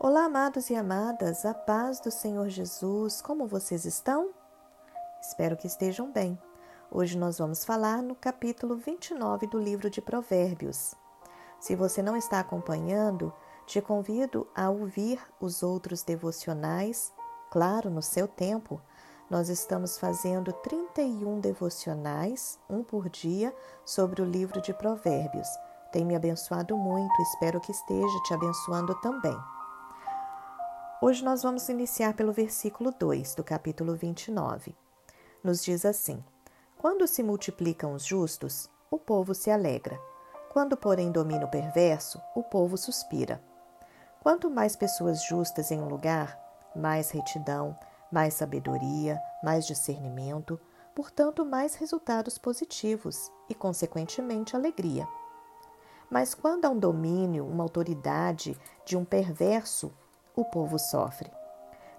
Olá, amados e amadas, a paz do Senhor Jesus, como vocês estão? Espero que estejam bem. Hoje nós vamos falar no capítulo 29 do livro de Provérbios. Se você não está acompanhando, te convido a ouvir os outros devocionais, claro, no seu tempo. Nós estamos fazendo 31 devocionais, um por dia, sobre o livro de Provérbios. Tem me abençoado muito, espero que esteja te abençoando também. Hoje nós vamos iniciar pelo versículo 2 do capítulo 29. Nos diz assim: Quando se multiplicam os justos, o povo se alegra. Quando, porém, domina o perverso, o povo suspira. Quanto mais pessoas justas em um lugar, mais retidão, mais sabedoria, mais discernimento, portanto, mais resultados positivos e, consequentemente, alegria. Mas quando há um domínio, uma autoridade de um perverso, o povo sofre.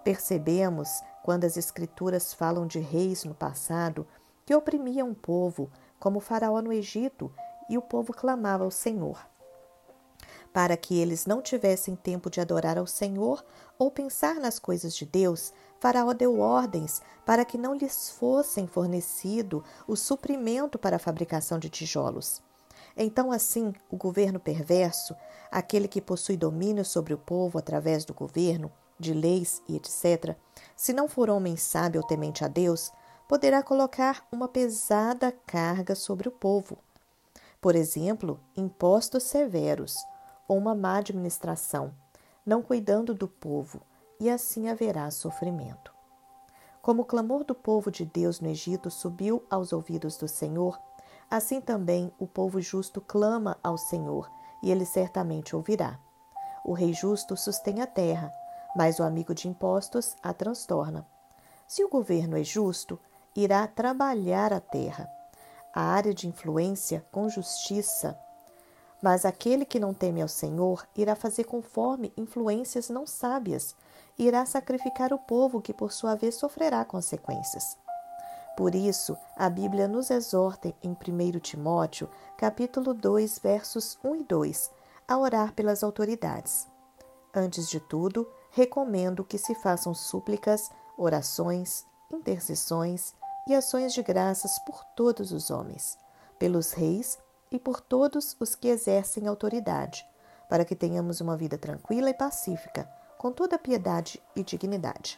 Percebemos, quando as Escrituras falam de reis no passado, que oprimiam o povo, como o Faraó no Egito, e o povo clamava ao Senhor. Para que eles não tivessem tempo de adorar ao Senhor ou pensar nas coisas de Deus, Faraó deu ordens para que não lhes fossem fornecido o suprimento para a fabricação de tijolos. Então, assim, o governo perverso, aquele que possui domínio sobre o povo através do governo, de leis e etc., se não for homem sábio ou temente a Deus, poderá colocar uma pesada carga sobre o povo. Por exemplo, impostos severos ou uma má administração, não cuidando do povo, e assim haverá sofrimento. Como o clamor do povo de Deus no Egito subiu aos ouvidos do Senhor, Assim também o povo justo clama ao Senhor, e ele certamente ouvirá. O rei justo sustém a terra, mas o amigo de impostos a transtorna. Se o governo é justo, irá trabalhar a terra, a área de influência com justiça. Mas aquele que não teme ao Senhor irá fazer conforme influências não sábias, irá sacrificar o povo que por sua vez sofrerá consequências. Por isso, a Bíblia nos exorta em 1 Timóteo, capítulo 2, versos 1 e 2, a orar pelas autoridades. Antes de tudo, recomendo que se façam súplicas, orações, intercessões e ações de graças por todos os homens, pelos reis e por todos os que exercem autoridade, para que tenhamos uma vida tranquila e pacífica, com toda piedade e dignidade.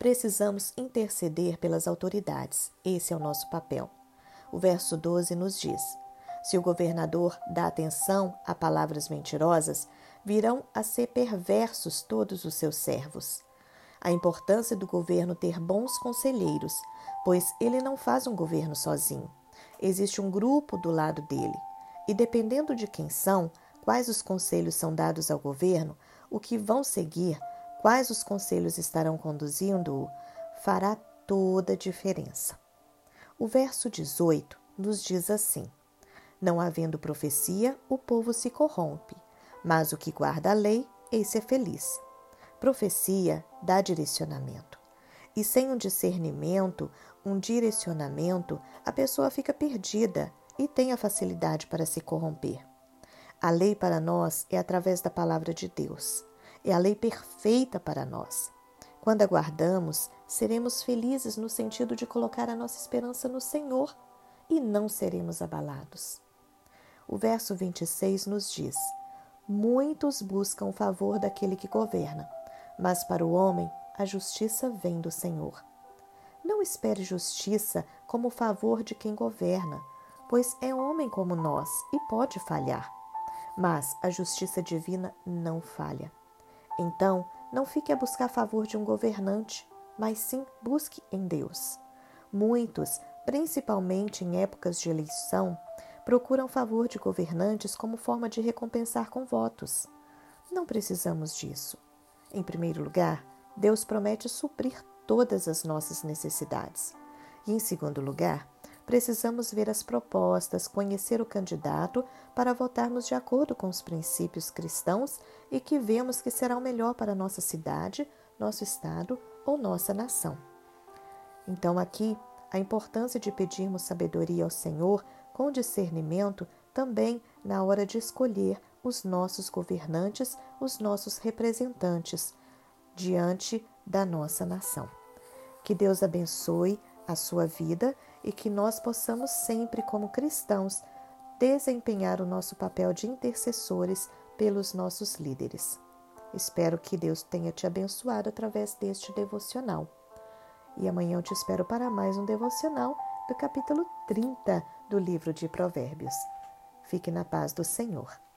Precisamos interceder pelas autoridades. Esse é o nosso papel. O verso 12 nos diz: Se o governador dá atenção a palavras mentirosas, virão a ser perversos todos os seus servos. A importância do governo ter bons conselheiros, pois ele não faz um governo sozinho. Existe um grupo do lado dele. E dependendo de quem são, quais os conselhos são dados ao governo, o que vão seguir quais os conselhos estarão conduzindo-o, fará toda a diferença. O verso 18 nos diz assim: Não havendo profecia, o povo se corrompe, mas o que guarda a lei, esse é feliz. Profecia dá direcionamento. E sem um discernimento, um direcionamento, a pessoa fica perdida e tem a facilidade para se corromper. A lei para nós é através da palavra de Deus. É a lei perfeita para nós. Quando aguardamos, seremos felizes no sentido de colocar a nossa esperança no Senhor e não seremos abalados. O verso 26 nos diz: Muitos buscam o favor daquele que governa, mas para o homem a justiça vem do Senhor. Não espere justiça como o favor de quem governa, pois é homem como nós e pode falhar. Mas a justiça divina não falha. Então, não fique a buscar favor de um governante, mas sim busque em Deus. Muitos, principalmente em épocas de eleição, procuram favor de governantes como forma de recompensar com votos. Não precisamos disso. Em primeiro lugar, Deus promete suprir todas as nossas necessidades. E em segundo lugar, Precisamos ver as propostas, conhecer o candidato para votarmos de acordo com os princípios cristãos e que vemos que será o melhor para nossa cidade, nosso estado ou nossa nação. Então, aqui, a importância de pedirmos sabedoria ao Senhor com discernimento também na hora de escolher os nossos governantes, os nossos representantes diante da nossa nação. Que Deus abençoe a sua vida e que nós possamos sempre, como cristãos, desempenhar o nosso papel de intercessores pelos nossos líderes. Espero que Deus tenha te abençoado através deste devocional. E amanhã eu te espero para mais um devocional do capítulo 30 do livro de Provérbios. Fique na paz do Senhor.